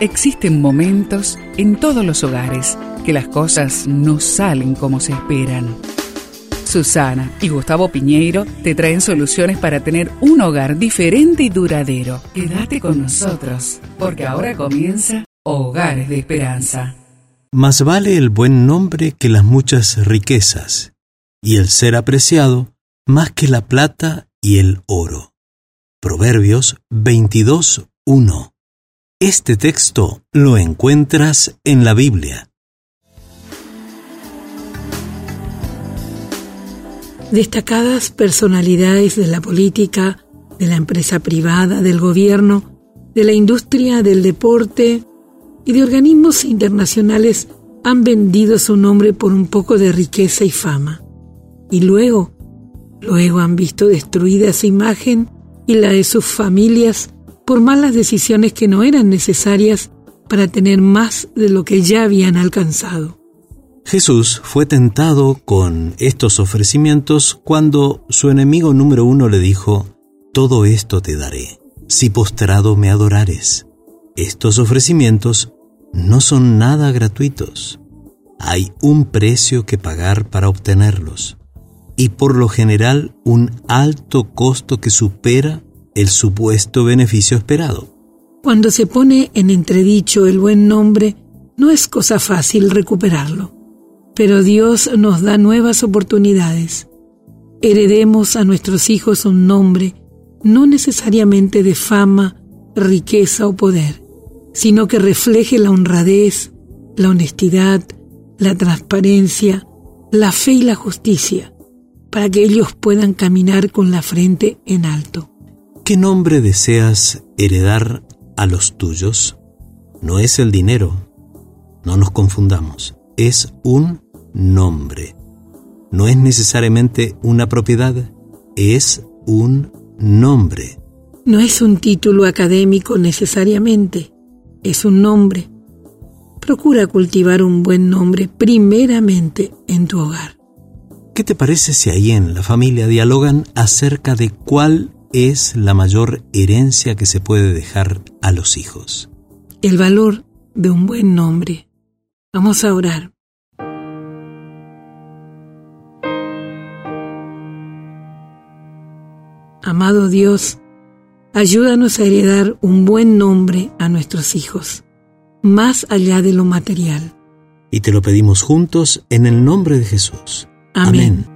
Existen momentos en todos los hogares que las cosas no salen como se esperan. Susana y Gustavo Piñeiro te traen soluciones para tener un hogar diferente y duradero. Quédate con nosotros, porque ahora comienza Hogares de Esperanza. Más vale el buen nombre que las muchas riquezas, y el ser apreciado más que la plata y el oro. Proverbios 22.1 este texto lo encuentras en la Biblia. Destacadas personalidades de la política, de la empresa privada, del gobierno, de la industria, del deporte y de organismos internacionales han vendido su nombre por un poco de riqueza y fama. Y luego, luego han visto destruida su imagen y la de sus familias por malas decisiones que no eran necesarias para tener más de lo que ya habían alcanzado. Jesús fue tentado con estos ofrecimientos cuando su enemigo número uno le dijo, Todo esto te daré, si postrado me adorares. Estos ofrecimientos no son nada gratuitos. Hay un precio que pagar para obtenerlos, y por lo general un alto costo que supera el supuesto beneficio esperado. Cuando se pone en entredicho el buen nombre, no es cosa fácil recuperarlo. Pero Dios nos da nuevas oportunidades. Heredemos a nuestros hijos un nombre, no necesariamente de fama, riqueza o poder, sino que refleje la honradez, la honestidad, la transparencia, la fe y la justicia, para que ellos puedan caminar con la frente en alto. ¿Qué nombre deseas heredar a los tuyos? No es el dinero, no nos confundamos, es un nombre. No es necesariamente una propiedad, es un nombre. No es un título académico necesariamente, es un nombre. Procura cultivar un buen nombre primeramente en tu hogar. ¿Qué te parece si ahí en la familia dialogan acerca de cuál es la mayor herencia que se puede dejar a los hijos. El valor de un buen nombre. Vamos a orar. Amado Dios, ayúdanos a heredar un buen nombre a nuestros hijos, más allá de lo material. Y te lo pedimos juntos en el nombre de Jesús. Amén.